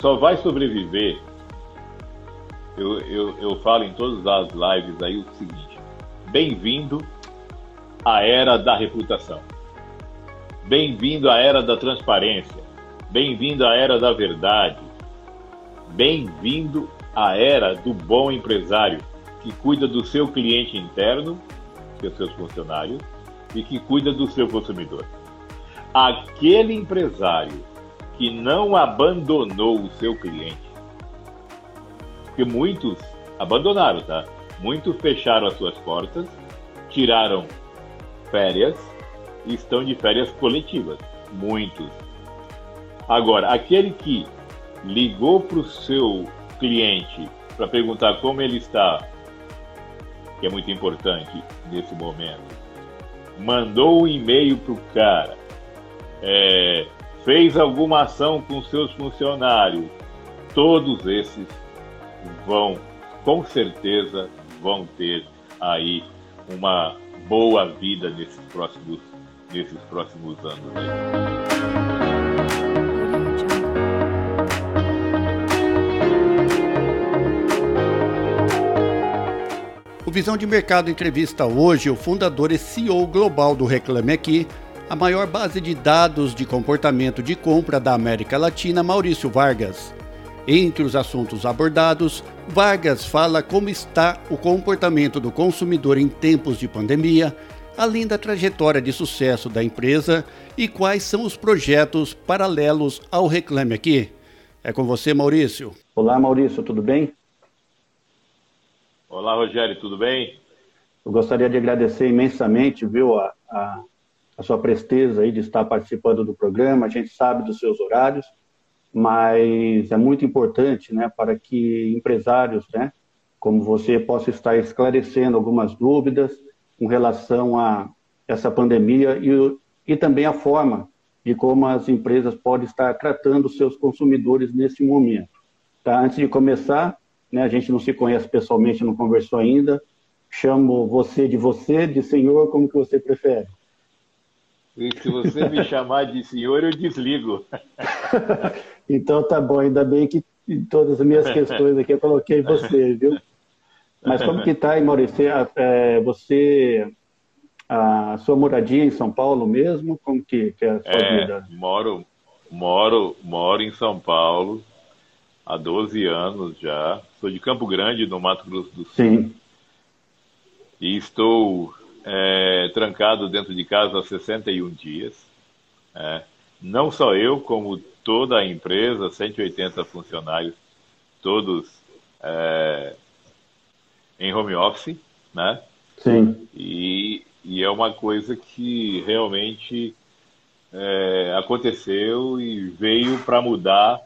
só vai sobreviver. Eu, eu, eu falo em todas as lives aí o seguinte: bem-vindo à era da reputação. Bem-vindo à era da transparência. Bem-vindo à era da verdade. Bem-vindo à era do bom empresário que cuida do seu cliente interno, que são seus funcionários, e que cuida do seu consumidor. Aquele empresário que não abandonou o seu cliente, porque muitos abandonaram, tá? Muitos fecharam as suas portas, tiraram férias e estão de férias coletivas. Muitos. Agora, aquele que ligou para o seu cliente para perguntar como ele está, que é muito importante nesse momento, mandou um e-mail para o cara, é, fez alguma ação com seus funcionários, todos esses vão, com certeza, vão ter aí uma boa vida nesses próximos, nesses próximos anos. O Visão de Mercado entrevista hoje o fundador e CEO global do Reclame Aqui, a maior base de dados de comportamento de compra da América Latina, Maurício Vargas. Entre os assuntos abordados, Vargas fala como está o comportamento do consumidor em tempos de pandemia, além da trajetória de sucesso da empresa e quais são os projetos paralelos ao Reclame Aqui. É com você, Maurício. Olá, Maurício, tudo bem? Olá, Rogério, tudo bem? Eu gostaria de agradecer imensamente, viu, a, a, a, sua presteza aí de estar participando do programa. A gente sabe dos seus horários, mas é muito importante, né, para que empresários, né, como você, possa estar esclarecendo algumas dúvidas com relação a essa pandemia e, e também a forma de como as empresas podem estar tratando seus consumidores nesse momento. Tá? Antes de começar, né? A gente não se conhece pessoalmente, não conversou ainda. Chamo você de você, de senhor, como que você prefere? Se você me chamar de senhor, eu desligo. então tá bom, ainda bem que em todas as minhas questões aqui eu coloquei você, viu? Mas como que tá aí, Maurício? É, você, a sua moradia em São Paulo mesmo? Como que, que é a sua é, vida? Moro, moro, moro em São Paulo há 12 anos já. Sou de Campo Grande, no Mato Grosso do Sul. Sim. E estou é, trancado dentro de casa há 61 dias. É. Não só eu, como toda a empresa, 180 funcionários, todos é, em home office, né? Sim. E, e é uma coisa que realmente é, aconteceu e veio para mudar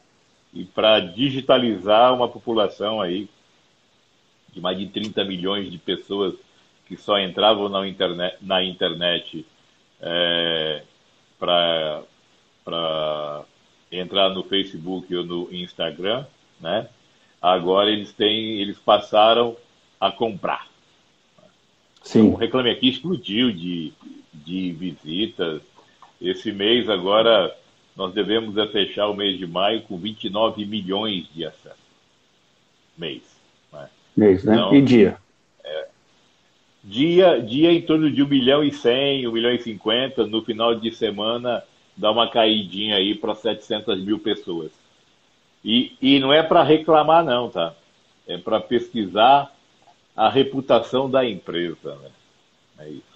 e para digitalizar uma população aí de mais de 30 milhões de pessoas que só entravam na internet, na internet é, para entrar no Facebook ou no Instagram, né? Agora eles têm, eles passaram a comprar. Sim. Então, o Reclame Aqui explodiu de, de visitas. Esse mês agora nós devemos é fechar o mês de maio com 29 milhões de acessos. Mês. Né? Mês, né? Então, e dia? Dia? Dia em torno de 1 milhão e 100, 1 milhão e 50. No final de semana, dá uma caidinha aí para 700 mil pessoas. E, e não é para reclamar, não, tá? É para pesquisar a reputação da empresa, né? É isso.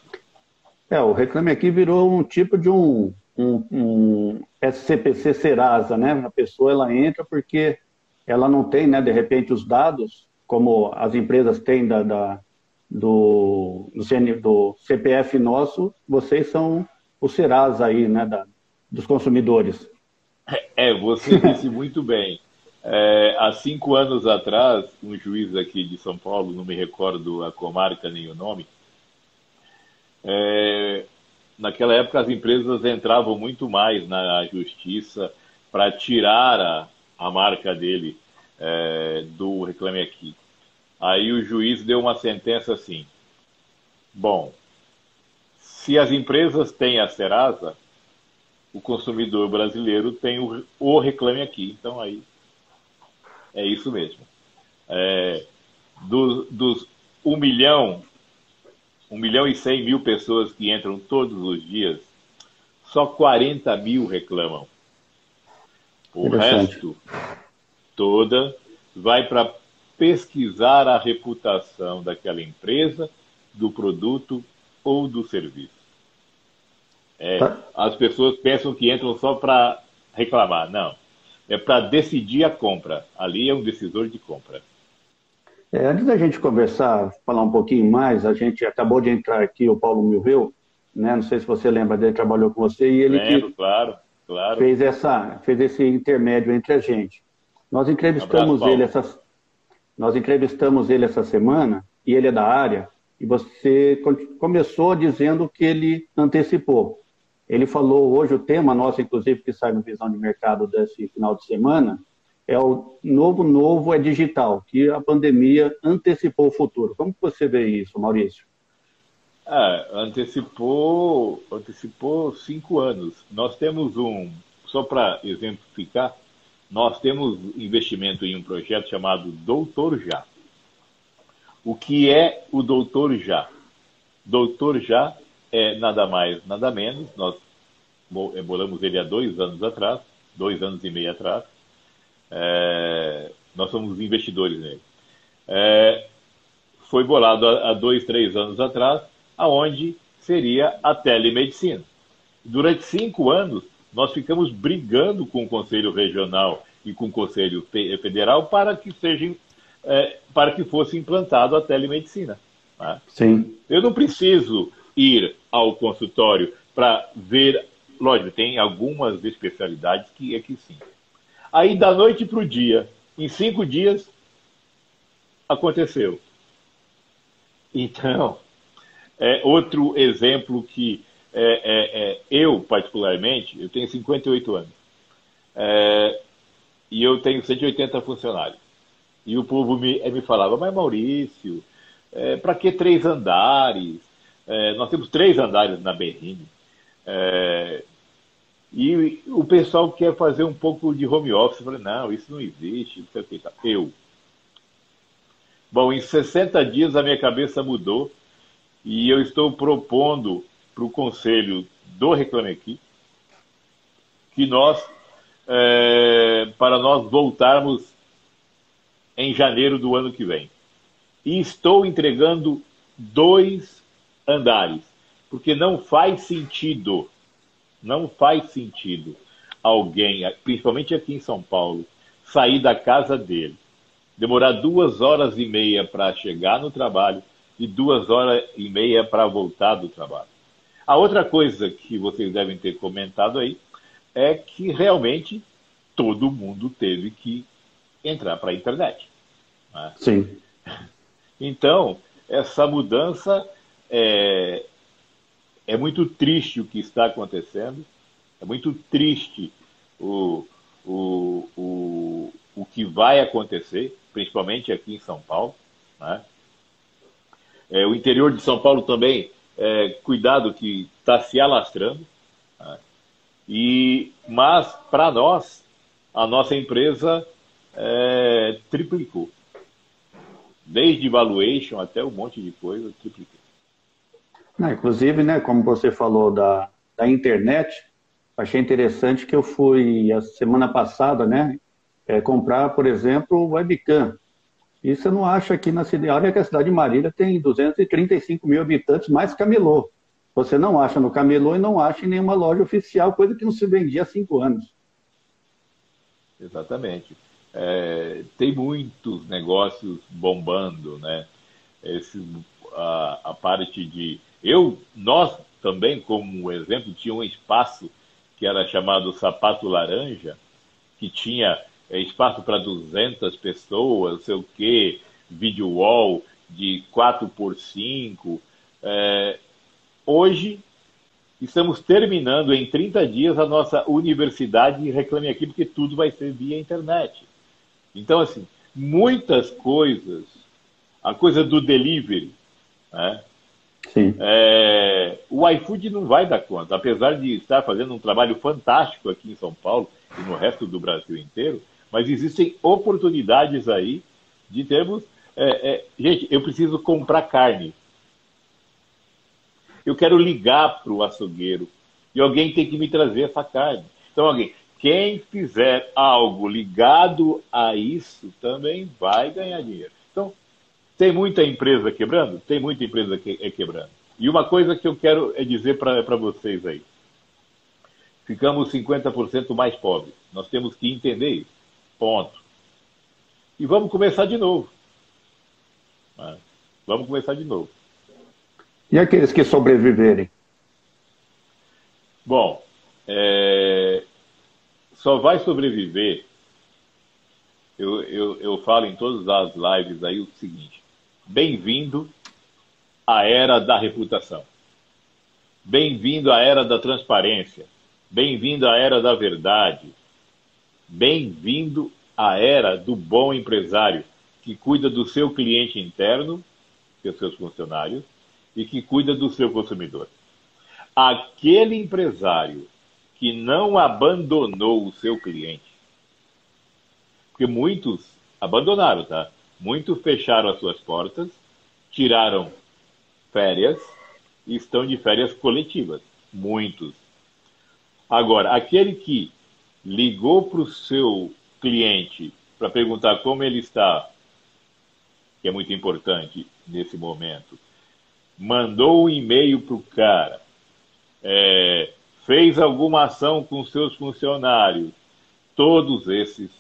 É, o Reclame Aqui virou um tipo de um um, um SCPC Serasa, né? A pessoa ela entra porque ela não tem, né, de repente, os dados, como as empresas têm da, da do, do, CN, do, CPF nosso, vocês são o Serasa aí, né, da, dos consumidores. É, você disse muito bem. É, há cinco anos atrás, um juiz aqui de São Paulo, não me recordo a comarca nem o nome, é, naquela época as empresas entravam muito mais na justiça para tirar a, a marca dele é, do Reclame Aqui. Aí o juiz deu uma sentença assim: bom, se as empresas têm a Serasa, o consumidor brasileiro tem o, o Reclame Aqui. Então aí É isso mesmo. É, do, dos 1 milhão, 1 milhão e 100 mil pessoas que entram todos os dias, só 40 mil reclamam. O resto toda vai para pesquisar a reputação daquela empresa, do produto ou do serviço. É, tá. As pessoas pensam que entram só para reclamar. Não. É para decidir a compra. Ali é um decisor de compra. É, antes da gente conversar, falar um pouquinho mais, a gente acabou de entrar aqui, o Paulo Milveu, né? não sei se você lembra dele, trabalhou com você, e ele Lembro, claro, claro. Fez, essa, fez esse intermédio entre a gente. Nós entrevistamos um abraço, ele essa, nós entrevistamos ele essa semana, e ele é da área, e você começou dizendo que ele antecipou. Ele falou hoje o tema nosso, inclusive, que sai no Visão de Mercado desse final de semana, é o novo novo é digital, que a pandemia antecipou o futuro. Como você vê isso, Maurício? É, antecipou, antecipou cinco anos. Nós temos um, só para exemplificar, nós temos investimento em um projeto chamado Doutor Já. O que é o Doutor Já? Doutor Já é nada mais, nada menos, nós bolamos ele há dois anos atrás, dois anos e meio atrás, é, nós somos investidores nele. É, foi bolado há dois, três anos atrás, aonde seria a telemedicina. Durante cinco anos, nós ficamos brigando com o Conselho Regional e com o Conselho Federal para que seja, é, para que fosse implantado a telemedicina. Né? Sim. Eu não preciso ir ao consultório para ver, lógico, tem algumas especialidades que é que sim. Aí da noite para o dia, em cinco dias, aconteceu. Então, é outro exemplo que é, é, é, eu, particularmente, eu tenho 58 anos. É, e eu tenho 180 funcionários. E o povo me, me falava, mas Maurício, é, para que três andares? Nós temos três andares na Berrine. É, e o pessoal quer fazer um pouco de home office. Eu falei, não, isso não existe. Não sei o que. Tá. Eu. Bom, em 60 dias a minha cabeça mudou e eu estou propondo para o conselho do Reclame Aqui que nós, é, para nós voltarmos em janeiro do ano que vem. E estou entregando dois andares, porque não faz sentido, não faz sentido alguém, principalmente aqui em São Paulo, sair da casa dele, demorar duas horas e meia para chegar no trabalho e duas horas e meia para voltar do trabalho. A outra coisa que vocês devem ter comentado aí é que realmente todo mundo teve que entrar para a internet. Né? Sim. Então, essa mudança é, é muito triste o que está acontecendo, é muito triste o, o, o, o que vai acontecer, principalmente aqui em São Paulo. Né? É, o interior de São Paulo também, é, cuidado que está se alastrando. Né? E, mas, para nós, a nossa empresa é, triplicou. Desde valuation até um monte de coisa, triplicou. Não, inclusive, né, como você falou da, da internet, achei interessante que eu fui a semana passada, né, é, comprar, por exemplo, o webcam. Isso você não acha aqui na cidade, olha que a cidade de Marília tem 235 mil habitantes, mais camelô. Você não acha no camelô e não acha em nenhuma loja oficial, coisa que não se vendia há cinco anos. Exatamente. É, tem muitos negócios bombando, né? Esse, a, a parte de eu, nós também, como exemplo, tinha um espaço que era chamado Sapato Laranja, que tinha é, espaço para 200 pessoas, sei o quê, video wall de 4 por 5. É, hoje, estamos terminando em 30 dias a nossa universidade Reclame Aqui, porque tudo vai ser via internet. Então, assim, muitas coisas, a coisa do delivery, né? É, o iFood não vai dar conta, apesar de estar fazendo um trabalho fantástico aqui em São Paulo e no resto do Brasil inteiro, Mas existem oportunidades aí de termos. É, é, gente, eu preciso comprar carne. Eu quero ligar para o açougueiro e alguém tem que me trazer essa carne. Então, alguém, quem fizer algo ligado a isso também vai ganhar dinheiro. Então, tem muita empresa quebrando? Tem muita empresa que, é quebrando. E uma coisa que eu quero é dizer para vocês aí. Ficamos 50% mais pobres. Nós temos que entender isso. Ponto. E vamos começar de novo. Né? Vamos começar de novo. E aqueles que sobreviverem? Bom, é... só vai sobreviver. Eu, eu, eu falo em todas as lives aí o seguinte: bem-vindo à era da reputação. Bem-vindo à era da transparência. Bem-vindo à era da verdade. Bem-vindo à era do bom empresário que cuida do seu cliente interno, que são seus funcionários, e que cuida do seu consumidor. Aquele empresário que não abandonou o seu cliente, porque muitos abandonaram, tá? Muitos fecharam as suas portas, tiraram férias e estão de férias coletivas. Muitos. Agora, aquele que ligou para o seu cliente para perguntar como ele está, que é muito importante nesse momento, mandou um e-mail para o cara, é, fez alguma ação com seus funcionários, todos esses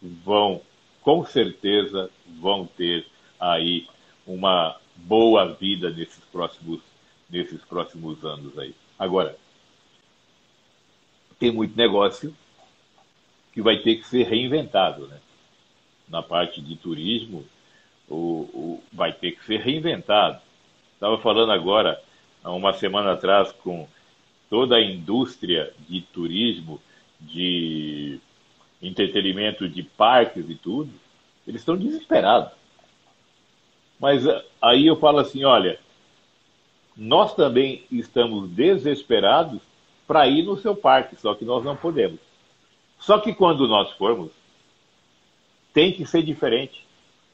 vão, com certeza, vão ter aí uma boa vida nesses próximos, nesses próximos anos aí. Agora, tem muito negócio que vai ter que ser reinventado, né? Na parte de turismo, o, o vai ter que ser reinventado. Estava falando agora, há uma semana atrás, com toda a indústria de turismo, de entretenimento de parques e tudo, eles estão desesperados. Mas eh, aí eu falo assim, olha, nós também estamos desesperados para ir no seu parque, só que nós não podemos. Só que quando nós formos, tem que ser diferente.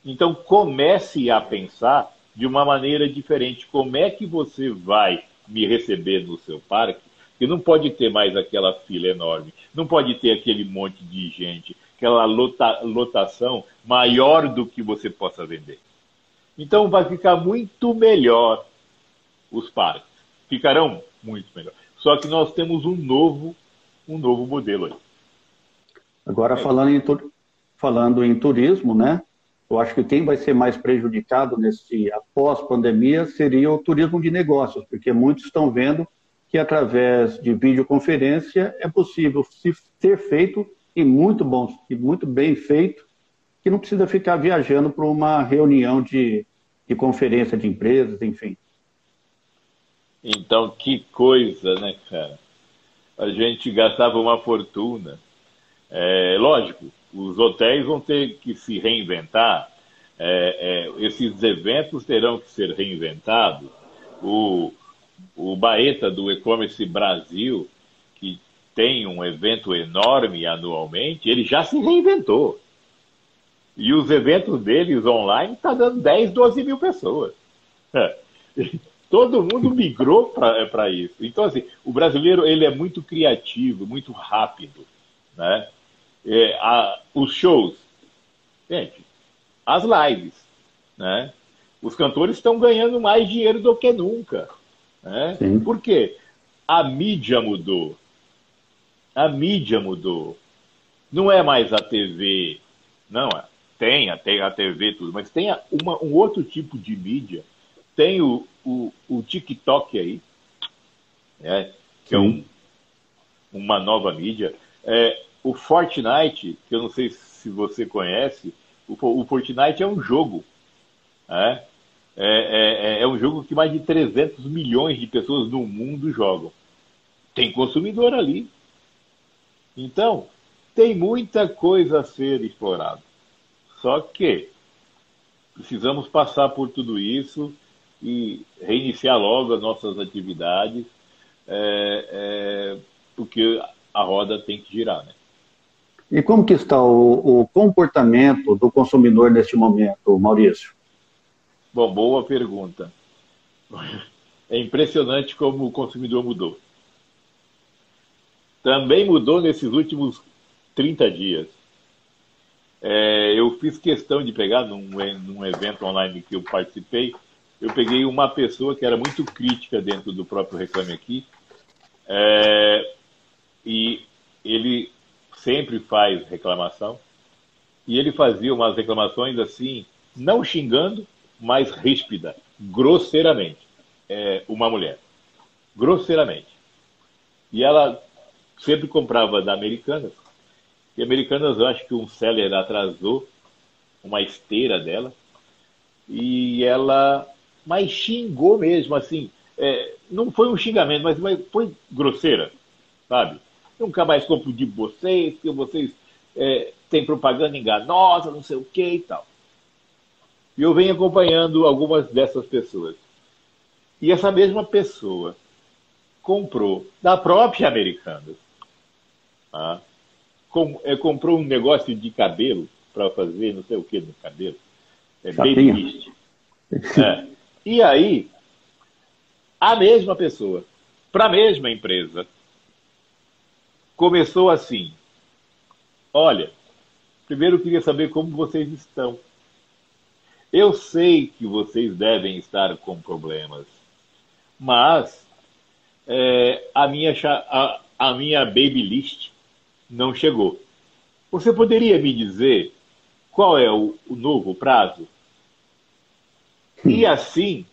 Então comece a pensar de uma maneira diferente. Como é que você vai me receber no seu parque? Que não pode ter mais aquela fila enorme, não pode ter aquele monte de gente, aquela lota, lotação maior do que você possa vender. Então vai ficar muito melhor os parques. Ficarão muito melhor. Só que nós temos um novo, um novo modelo aí. Agora, falando em, falando em turismo, né? Eu acho que quem vai ser mais prejudicado nesse após pandemia seria o turismo de negócios, porque muitos estão vendo que através de videoconferência é possível se ser feito e muito bom e muito bem feito, que não precisa ficar viajando para uma reunião de, de conferência de empresas, enfim. Então, que coisa, né, cara? A gente gastava uma fortuna. É, lógico, os hotéis vão ter que se reinventar, é, é, esses eventos terão que ser reinventados. O, o Baeta do E-Commerce Brasil, que tem um evento enorme anualmente, ele já se reinventou. E os eventos deles online estão tá dando 10, 12 mil pessoas. Todo mundo migrou para é, isso. Então, assim, o brasileiro ele é muito criativo, muito rápido. Né? É, a, os shows. Gente, as lives. Né? Os cantores estão ganhando mais dinheiro do que nunca. Né? Por quê? A mídia mudou. A mídia mudou. Não é mais a TV. Não, é. tem, tem a TV tudo, mas tem uma, um outro tipo de mídia tem o, o, o TikTok aí, né, que é um, uma nova mídia. É, o Fortnite, que eu não sei se você conhece, o, Fortnite é um jogo. Né? É, é, é, um jogo que mais de 300 milhões de pessoas no mundo jogam. Tem consumidor ali. Então, tem muita coisa a ser explorada. Só que precisamos passar por tudo isso e reiniciar logo as nossas atividades, é, é, porque a roda tem que girar, né? E como que está o, o comportamento do consumidor neste momento, Maurício? Bom, boa pergunta. É impressionante como o consumidor mudou. Também mudou nesses últimos 30 dias. É, eu fiz questão de pegar num, num evento online que eu participei, eu peguei uma pessoa que era muito crítica dentro do próprio Reclame Aqui, é, e ele sempre faz reclamação, e ele fazia umas reclamações assim, não xingando, mas ríspida, grosseiramente, é, uma mulher. Grosseiramente. E ela sempre comprava da Americanas, e Americanas, eu acho que um seller atrasou uma esteira dela. E ela. Mas xingou mesmo, assim. É, não foi um xingamento, mas, mas foi grosseira, sabe? Nunca mais compro de vocês, que vocês é, têm propaganda enganosa, não sei o que e tal. E eu venho acompanhando algumas dessas pessoas. E essa mesma pessoa comprou da própria Americanas. Tá? com, é, comprou um negócio de cabelo para fazer não sei o que no cabelo. É baby mist. É. E aí, a mesma pessoa, para a mesma empresa, começou assim: Olha, primeiro eu queria saber como vocês estão. Eu sei que vocês devem estar com problemas, mas é, a, minha, a, a minha baby list não chegou. Você poderia me dizer qual é o, o novo prazo? E hum. assim,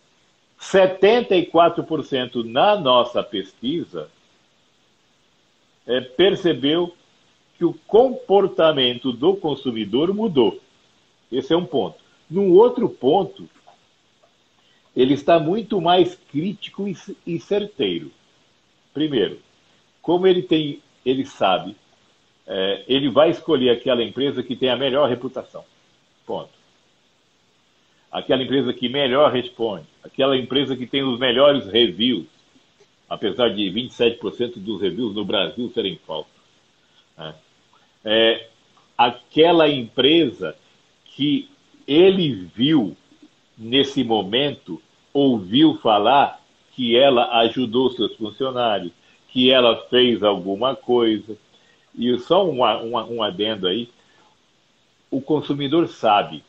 74% na nossa pesquisa é, percebeu que o comportamento do consumidor mudou. Esse é um ponto. Num outro ponto, ele está muito mais crítico e certeiro. Primeiro, como ele tem, ele sabe é, ele vai escolher aquela empresa que tem a melhor reputação. Ponto. Aquela empresa que melhor responde, aquela empresa que tem os melhores reviews, apesar de 27% dos reviews no Brasil serem falsos. Né? É, aquela empresa que ele viu nesse momento, ouviu falar que ela ajudou seus funcionários, que ela fez alguma coisa, e só um, um, adendo aí: o consumidor sabe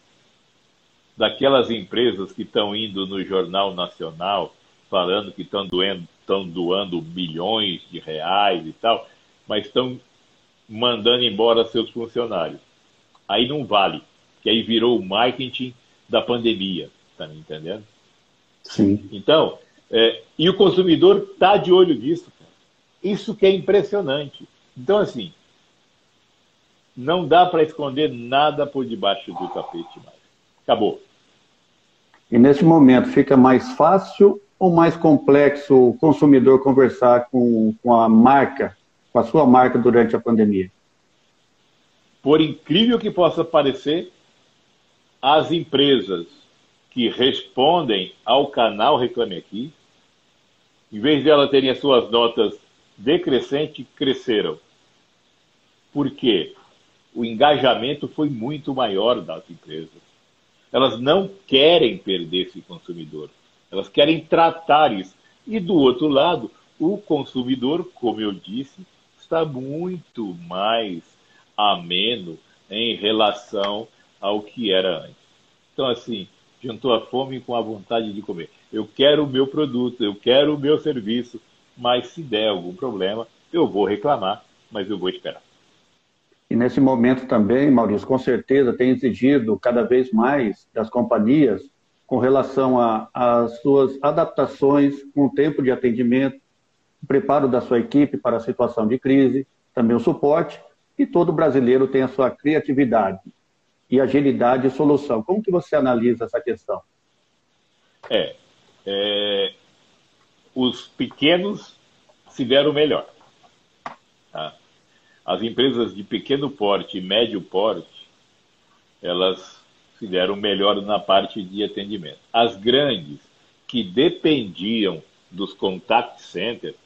daquelas empresas que estão indo no Jornal Nacional falando que estão doando, estão doando milhões de reais e tal, mas estão mandando embora seus funcionários. Aí não vale, que aí virou o marketing da pandemia, tá me entendendo? Sim. Então, é, e o consumidor está de olho nisso. Isso que é impressionante. Então, assim, não dá para esconder nada por debaixo do tapete mais. Acabou. E nesse momento fica mais fácil ou mais complexo o consumidor conversar com, com a marca, com a sua marca durante a pandemia? Por incrível que possa parecer, as empresas que respondem ao canal Reclame Aqui, em vez de elas terem as suas notas decrescentes, cresceram. Por quê? o engajamento foi muito maior das empresas. Elas não querem perder esse consumidor, elas querem tratar isso. E do outro lado, o consumidor, como eu disse, está muito mais ameno em relação ao que era antes. Então, assim, juntou a fome com a vontade de comer. Eu quero o meu produto, eu quero o meu serviço, mas se der algum problema, eu vou reclamar, mas eu vou esperar. E nesse momento também, Maurício, com certeza tem exigido cada vez mais das companhias com relação às suas adaptações com o tempo de atendimento, o preparo da sua equipe para a situação de crise, também o suporte, e todo brasileiro tem a sua criatividade e agilidade de solução. Como que você analisa essa questão? É, é os pequenos se deram melhor. Tá? As empresas de pequeno porte e médio porte, elas se deram melhor na parte de atendimento. As grandes, que dependiam dos contact centers,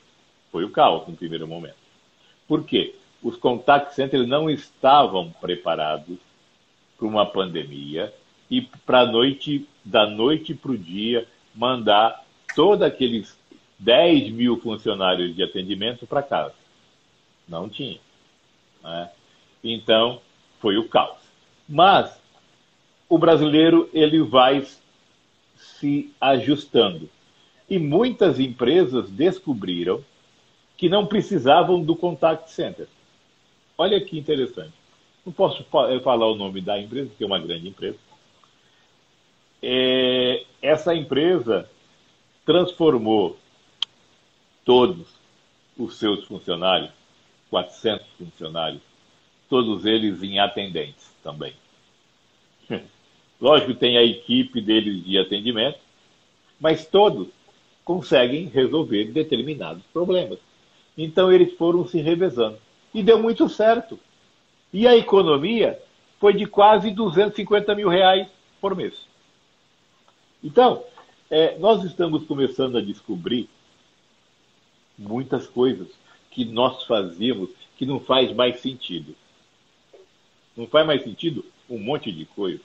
foi o caos no primeiro momento. Por quê? os contact centers não estavam preparados para uma pandemia e para noite, da noite para o dia, mandar todos aqueles 10 mil funcionários de atendimento para casa. Não tinha. Né? Então, foi o caos. Mas o brasileiro ele vai se ajustando. E muitas empresas descobriram que não precisavam do contact center. Olha que interessante. Não posso falar o nome da empresa, que é uma grande empresa. É, essa empresa transformou todos os seus funcionários, 400 funcionários, todos eles em atendentes também. Lógico, tem a equipe deles de atendimento, mas todos conseguem resolver determinados problemas. Então eles foram se revezando. E deu muito certo. E a economia foi de quase 250 mil reais por mês. Então, é, nós estamos começando a descobrir muitas coisas que nós fazíamos que não faz mais sentido. Não faz mais sentido um monte de coisa.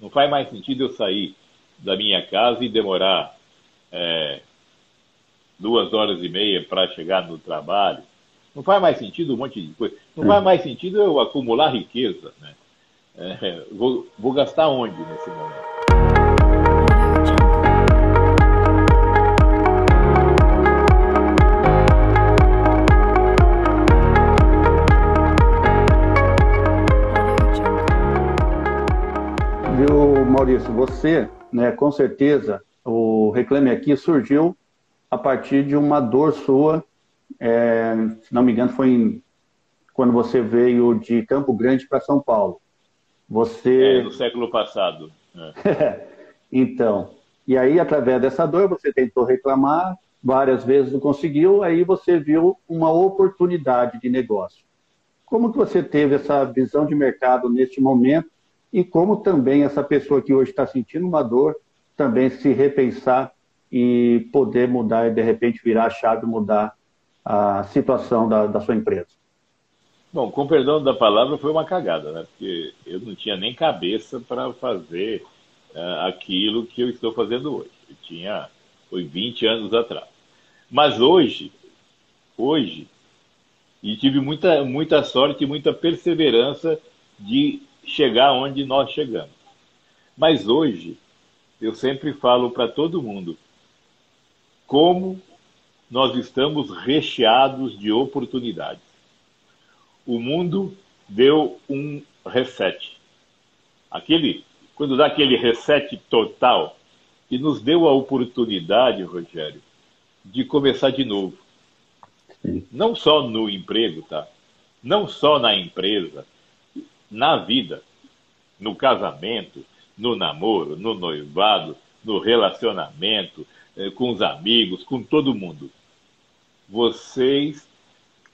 Não faz mais sentido eu sair da minha casa e demorar é, duas horas e meia para chegar no trabalho. Não faz mais sentido um monte de coisa. Não faz mais sentido eu acumular riqueza. Né? É, vou, vou gastar onde nesse momento? Maurício, você, né, com certeza, o Reclame Aqui surgiu a partir de uma dor sua, é, se não me engano, foi em, quando você veio de Campo Grande para São Paulo. Você... É, no século passado. É. então, e aí, através dessa dor, você tentou reclamar, várias vezes não conseguiu, aí você viu uma oportunidade de negócio. Como que você teve essa visão de mercado neste momento e como também essa pessoa que hoje está sentindo uma dor também se repensar e poder mudar e de repente virar a chave mudar a situação da, da sua empresa? Bom, com perdão da palavra, foi uma cagada, né? Porque eu não tinha nem cabeça para fazer uh, aquilo que eu estou fazendo hoje. Eu tinha, foi 20 anos atrás. Mas hoje, hoje, e tive muita, muita sorte e muita perseverança de chegar onde nós chegamos. Mas hoje, eu sempre falo para todo mundo como nós estamos recheados de oportunidades. O mundo deu um reset. Aquele, quando dá aquele reset total, e nos deu a oportunidade, Rogério, de começar de novo. Não só no emprego, tá? Não só na empresa, na vida, no casamento, no namoro, no noivado, no relacionamento, eh, com os amigos, com todo mundo. Vocês,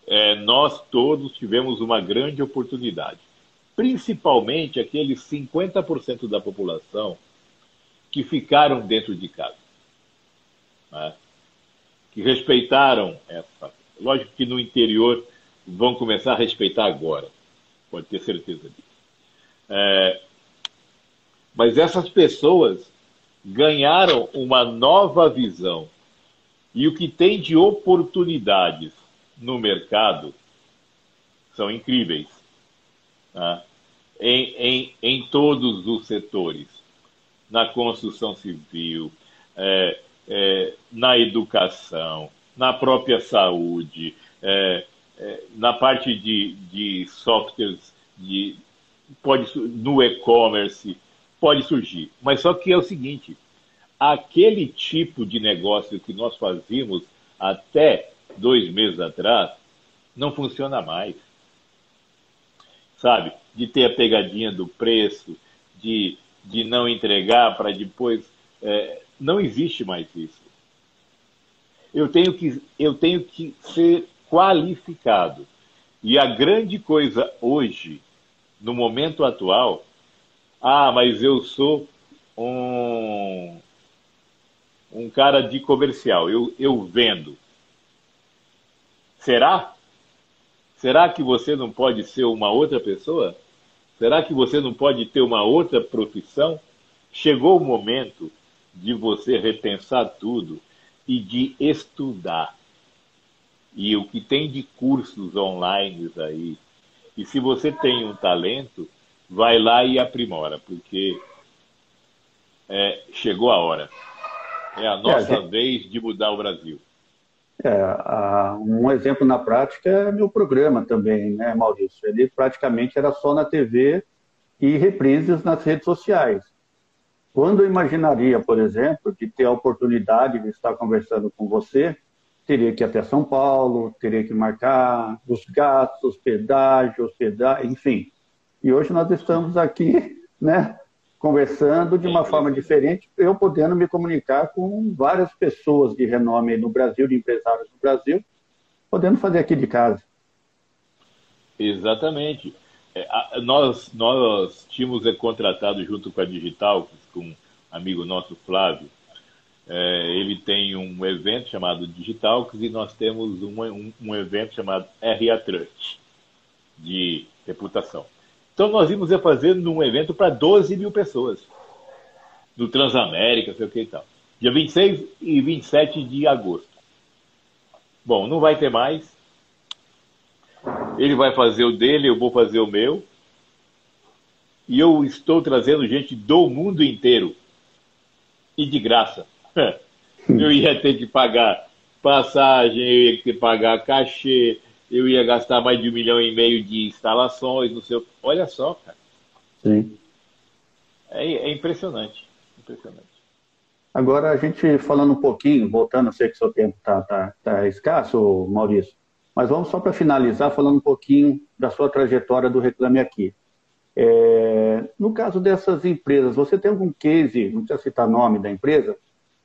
eh, nós todos tivemos uma grande oportunidade. Principalmente aqueles 50% da população que ficaram dentro de casa. Né? Que respeitaram essa. Lógico que no interior vão começar a respeitar agora. Pode ter certeza disso. É, mas essas pessoas ganharam uma nova visão. E o que tem de oportunidades no mercado são incríveis. Tá? Em, em, em todos os setores. Na construção civil, é, é, na educação, na própria saúde, é, é na parte de, de softwares, de, pode, no e-commerce, pode surgir. Mas só que é o seguinte: aquele tipo de negócio que nós fazíamos até dois meses atrás não funciona mais. Sabe? De ter a pegadinha do preço, de, de não entregar para depois. É, não existe mais isso. Eu tenho, que, eu tenho que ser qualificado. E a grande coisa hoje, no momento atual, ah, mas eu sou um, um cara de comercial, eu, eu vendo. Será? Será que você não pode ser uma outra pessoa? Será que você não pode ter uma outra profissão? Chegou o momento de você repensar tudo e de estudar. E o que tem de cursos online aí. E se você tem um talento, vai lá e aprimora, porque é, chegou a hora. É a nossa é, gente... vez de mudar o Brasil. É, a, um exemplo na prática é meu programa também, né, Maurício? Ele praticamente era só na TV e reprises nas redes sociais. Quando eu imaginaria, por exemplo, de ter a oportunidade de estar conversando com você, teria que ir até São Paulo, teria que marcar os gastos, pedágio, hospedagem, enfim. E hoje nós estamos aqui, né, conversando de uma forma diferente, eu podendo me comunicar com várias pessoas de renome no Brasil, de empresários no Brasil, podendo fazer aqui de casa. Exatamente. É, nós, nós tínhamos contratado junto com a Digital, com um amigo nosso Flávio, é, ele tem um evento chamado Digitalx e nós temos um, um, um evento chamado RA Trust, de reputação. Então nós íamos fazer um evento para 12 mil pessoas, no Transamérica, sei o que e tal. Dia 26 e 27 de agosto. Bom, não vai ter mais. Ele vai fazer o dele, eu vou fazer o meu. E eu estou trazendo gente do mundo inteiro. E de graça. Eu ia ter que pagar passagem, eu ia ter que pagar cachê, eu ia gastar mais de um milhão e meio de instalações no seu. Olha só, cara. Sim. É, é impressionante. Impressionante. Agora, a gente falando um pouquinho, voltando, eu sei que o seu tempo está tá, tá escasso, Maurício, mas vamos só para finalizar falando um pouquinho da sua trajetória do Reclame Aqui. É, no caso dessas empresas, você tem algum case, não precisa citar nome da empresa,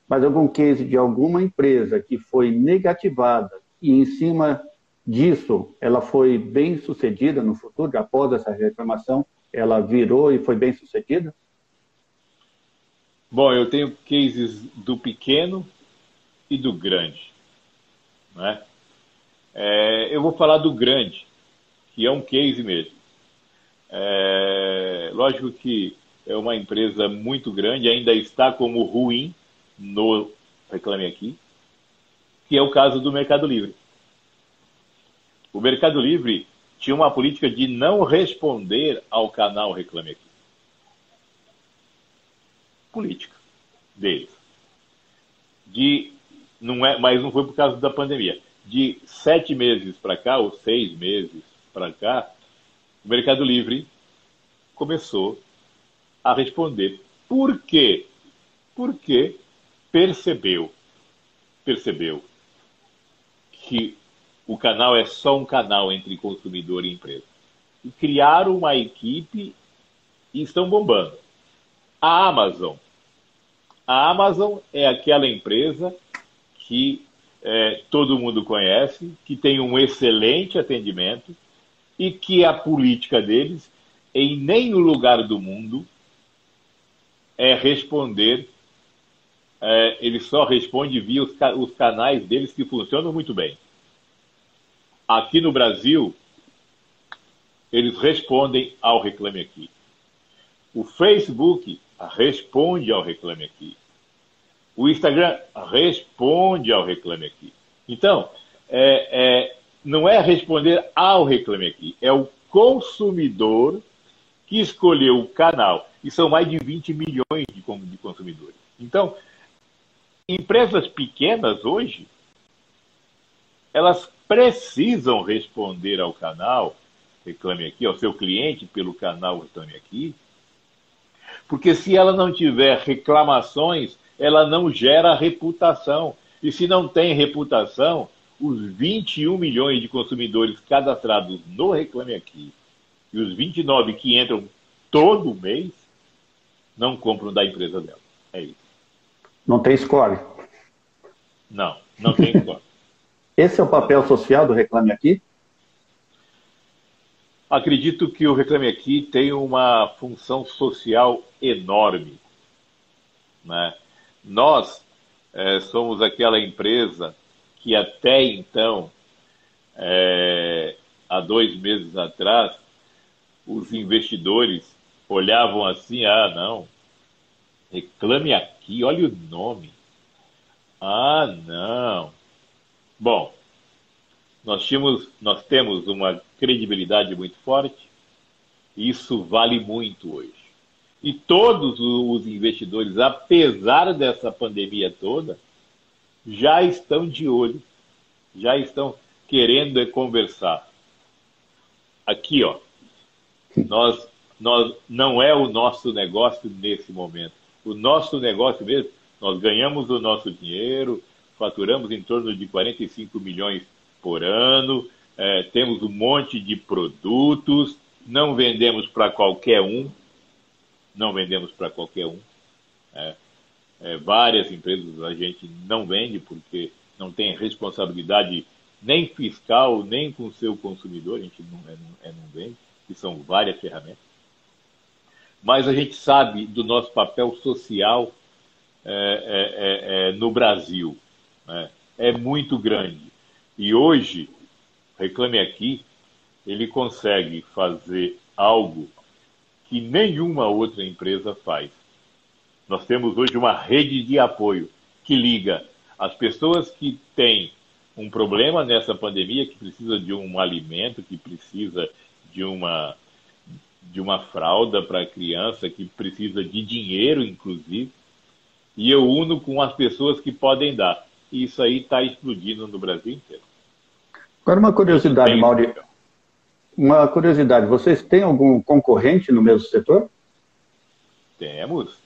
mas algum case de alguma empresa que foi negativada e em cima disso ela foi bem sucedida no futuro, após essa reclamação, ela virou e foi bem sucedida? Bom, eu tenho cases do pequeno e do grande. Né? É, eu vou falar do grande, que é um case mesmo. É, lógico que é uma empresa muito grande, ainda está como ruim, no Reclame Aqui, que é o caso do Mercado Livre. O Mercado Livre tinha uma política de não responder ao canal Reclame Aqui. Política deles. De, não é, mas não foi por causa da pandemia. De sete meses para cá, ou seis meses para cá, o Mercado Livre começou a responder. Por quê? Porque percebeu, percebeu que o canal é só um canal entre consumidor e empresa. E criaram uma equipe e estão bombando. A Amazon. A Amazon é aquela empresa que é, todo mundo conhece, que tem um excelente atendimento e que a política deles, em nenhum lugar do mundo, é responder é, ele só responde via os, os canais deles que funcionam muito bem. Aqui no Brasil, eles respondem ao Reclame Aqui. O Facebook responde ao Reclame Aqui. O Instagram responde ao Reclame Aqui. Então, é, é, não é responder ao Reclame Aqui, é o consumidor que escolheu o canal. E são mais de 20 milhões de, de consumidores. Então, empresas pequenas hoje, elas precisam responder ao canal Reclame Aqui, ao seu cliente pelo canal Reclame Aqui, porque se ela não tiver reclamações, ela não gera reputação. E se não tem reputação, os 21 milhões de consumidores cadastrados no Reclame Aqui e os 29 que entram todo mês não compram da empresa dela. É isso. Não tem score? Não, não tem score. Esse é o papel social do Reclame Aqui? Acredito que o Reclame Aqui tem uma função social enorme. Né? Nós é, somos aquela empresa que até então é, há dois meses atrás, os investidores olhavam assim, ah, não, reclame aqui, olha o nome. Ah, não. Bom, nós, tínhamos, nós temos uma credibilidade muito forte, e isso vale muito hoje. E todos os investidores, apesar dessa pandemia toda, já estão de olho, já estão querendo conversar. Aqui, ó, nós, nós não é o nosso negócio nesse momento. O nosso negócio mesmo, nós ganhamos o nosso dinheiro, faturamos em torno de 45 milhões por ano, é, temos um monte de produtos, não vendemos para qualquer um, não vendemos para qualquer um. É, é, várias empresas a gente não vende porque não tem responsabilidade nem fiscal, nem com o seu consumidor, a gente não, é, não, é, não vende, que são várias ferramentas. Mas a gente sabe do nosso papel social é, é, no Brasil. Né? É muito grande. E hoje, Reclame Aqui, ele consegue fazer algo que nenhuma outra empresa faz. Nós temos hoje uma rede de apoio que liga as pessoas que têm um problema nessa pandemia, que precisa de um alimento, que precisa de uma, de uma fralda para a criança, que precisa de dinheiro, inclusive, e eu uno com as pessoas que podem dar. E isso aí está explodindo no Brasil inteiro. Agora, uma curiosidade, Mauri. Uma curiosidade, vocês têm algum concorrente no mesmo setor? Temos.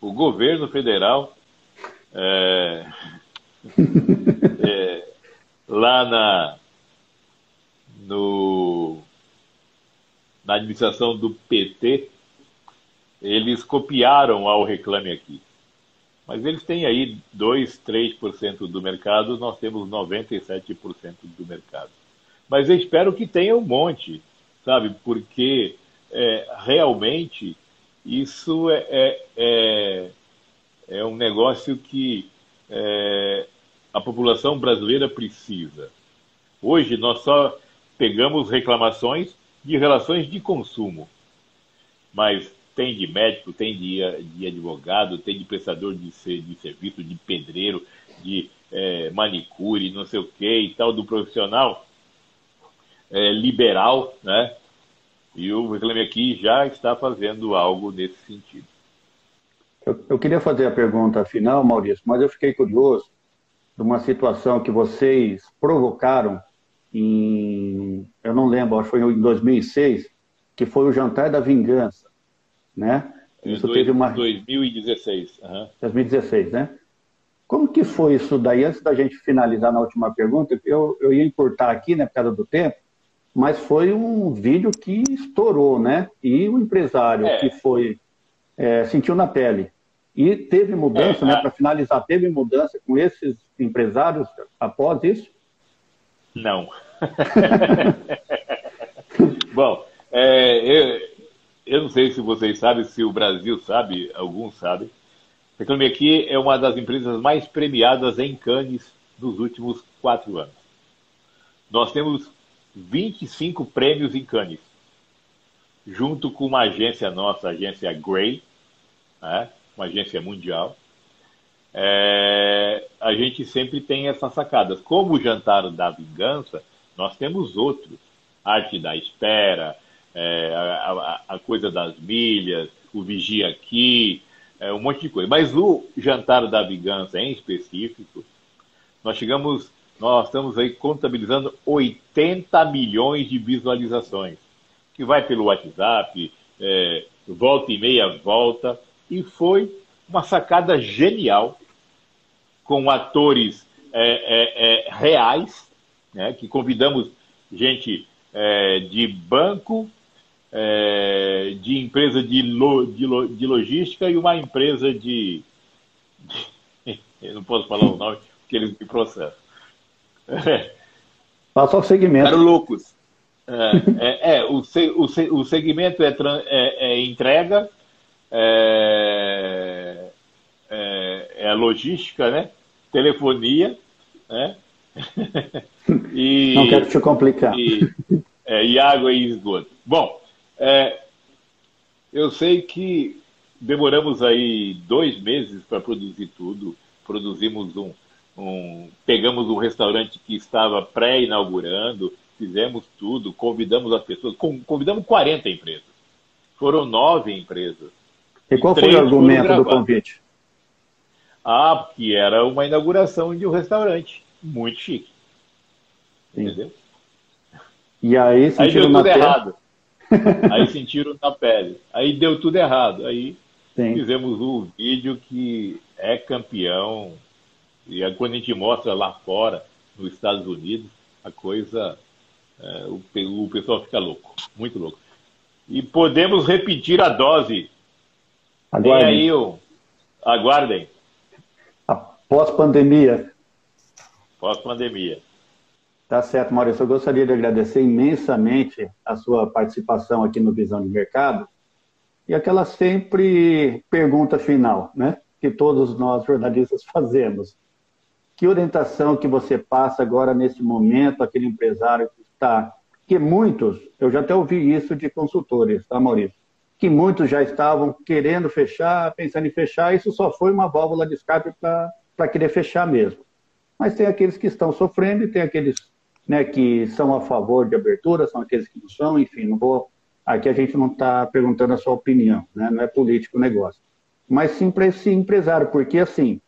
O governo federal, é, é, lá na, no, na administração do PT, eles copiaram ao Reclame Aqui. Mas eles têm aí 2, 3% do mercado, nós temos 97% do mercado. Mas eu espero que tenha um monte, sabe? Porque é, realmente isso é, é, é, é, um negócio que é, a população brasileira precisa. Hoje nós só pegamos reclamações de relações de consumo, mas tem de médico, tem de, de advogado, tem de prestador de, de serviço, de pedreiro, de é, manicure, não sei o que e tal, do profissional é, liberal, né? E o Reclame Aqui já está fazendo algo nesse sentido. Eu, eu queria fazer a pergunta final, Maurício, mas eu fiquei curioso de uma situação que vocês provocaram em, eu não lembro, acho que foi em 2006, que foi o Jantar da Vingança né? Isso dois, teve uma 2016, uhum. 2016, né? Como que foi isso daí? Antes da gente finalizar na última pergunta, eu, eu ia importar aqui, né, por causa do tempo, mas foi um vídeo que estourou, né? E o empresário é. que foi é, sentiu na pele. E teve mudança, é, né? Para finalizar, teve mudança com esses empresários após isso? Não. Bom, é, eu, eu não sei se vocês sabem, se o Brasil sabe, alguns sabem. Reclame Aqui é uma das empresas mais premiadas em Cannes nos últimos quatro anos. Nós temos 25 prêmios em Cannes, junto com uma agência nossa, a agência Grey, né? uma agência mundial. É, a gente sempre tem essas sacadas. Como o Jantar da Vingança, nós temos outros. Arte da Espera, é, a, a, coisa das milhas, o vigia aqui, é, um monte de coisa. Mas o jantar da vingança em específico, nós chegamos, nós estamos aí contabilizando 80 milhões de visualizações, que vai pelo WhatsApp, é, volta e meia volta, e foi uma sacada genial, com atores é, é, é reais, né, que convidamos gente é, de banco, é, de empresa de, lo, de, lo, de, logística e uma empresa de, Eu não posso falar o nome, porque eles me processam. Passa o segmento. Eram loucos. É, é, é o, o, o segmento é, é, é entrega, é, é, é, logística, né? telefonia, né? e, Não quero te complicar. E, é, e água e esgoto. Bom, é, eu sei que demoramos aí dois meses para produzir tudo. Produzimos um, um, pegamos um restaurante que estava pré-inaugurando, fizemos tudo, convidamos as pessoas, convidamos 40 empresas. Foram nove empresas. E qual foi o argumento do convite? Ah, que era uma inauguração de um restaurante muito chique. Sim. Entendeu? E aí sentiram aí deu tudo errado. aí sentiram na pele. Aí deu tudo errado. Aí Sim. fizemos um vídeo que é campeão. E aí, quando a gente mostra lá fora, nos Estados Unidos, a coisa. É, o, o pessoal fica louco, muito louco. E podemos repetir a dose. Aguardem. aí, o... aguardem. Pós-pandemia. Pós-pandemia. Tá certo, Maurício. Eu gostaria de agradecer imensamente a sua participação aqui no Visão de Mercado e aquela sempre pergunta final, né? Que todos nós jornalistas fazemos. Que orientação que você passa agora nesse momento, aquele empresário que está. Que muitos, eu já até ouvi isso de consultores, tá, Maurício? Que muitos já estavam querendo fechar, pensando em fechar, isso só foi uma válvula de escape para querer fechar mesmo. Mas tem aqueles que estão sofrendo e tem aqueles né, que são a favor de abertura, são aqueles que não são, enfim, não vou. Aqui a gente não está perguntando a sua opinião, né, não é político o negócio. Mas sim para esse empresário, porque assim,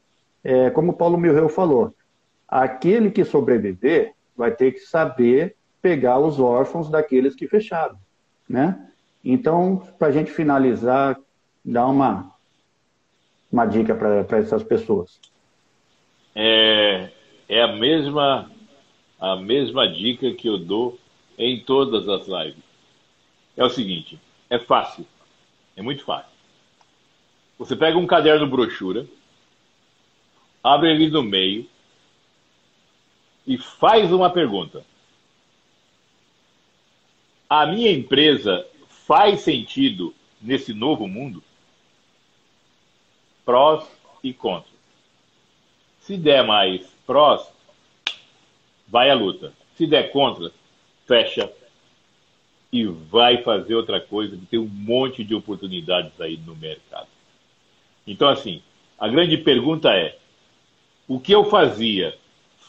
é, como o Paulo Milreu falou, aquele que sobreviver vai ter que saber pegar os órfãos daqueles que fecharam, né? Então, para a gente finalizar, dá uma, uma dica para essas pessoas. É, é a mesma a mesma dica que eu dou em todas as lives. É o seguinte: é fácil, é muito fácil. Você pega um caderno brochura, abre ele no meio e faz uma pergunta. A minha empresa faz sentido nesse novo mundo? Prós e contras. Se der mais prós, vai à luta. Se der contra, fecha e vai fazer outra coisa, que tem um monte de oportunidades aí no mercado. Então, assim, a grande pergunta é: o que eu fazia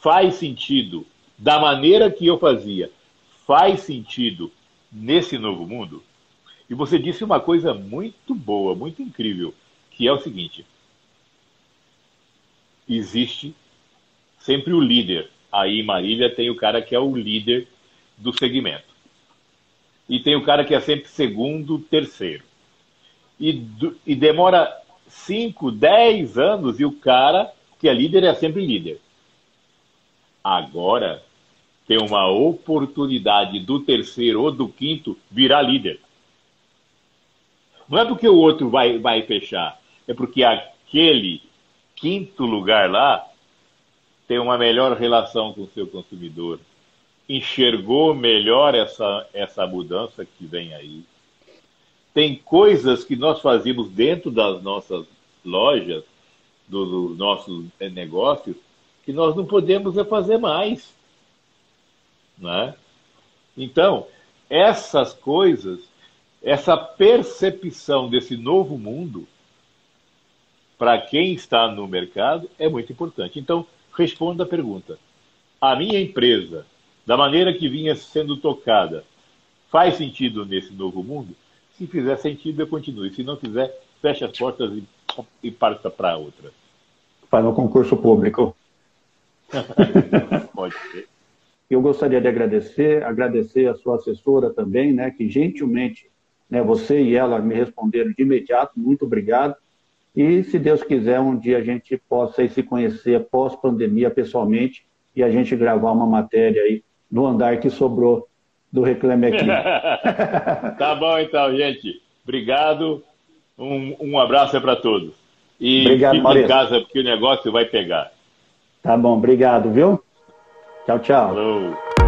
faz sentido da maneira que eu fazia? Faz sentido nesse novo mundo? E você disse uma coisa muito boa, muito incrível, que é o seguinte: existe sempre o líder Aí em Marília tem o cara que é o líder do segmento. E tem o cara que é sempre segundo, terceiro. E, e demora 5, 10 anos e o cara que é líder é sempre líder. Agora tem uma oportunidade do terceiro ou do quinto virar líder. Não é porque o outro vai, vai fechar, é porque aquele quinto lugar lá tem uma melhor relação com o seu consumidor, enxergou melhor essa, essa mudança que vem aí. Tem coisas que nós fazíamos dentro das nossas lojas, dos do nossos negócios, que nós não podemos fazer mais. Né? Então, essas coisas, essa percepção desse novo mundo, para quem está no mercado, é muito importante. Então, responda a pergunta. A minha empresa, da maneira que vinha sendo tocada, faz sentido nesse novo mundo? Se fizer sentido, eu continue. Se não fizer, feche as portas e, e parta para outra. Faz um concurso público. Pode ser. Eu gostaria de agradecer, agradecer a sua assessora também, né, que gentilmente, né, você e ela me responderam de imediato. Muito obrigado. E, se Deus quiser, um dia a gente possa se conhecer pós-pandemia pessoalmente e a gente gravar uma matéria aí no andar que sobrou do Reclame Aqui. tá bom, então, gente. Obrigado. Um, um abraço para todos. E obrigado, fique Maurício. em casa porque o negócio vai pegar. Tá bom, obrigado, viu? Tchau, tchau. Falou.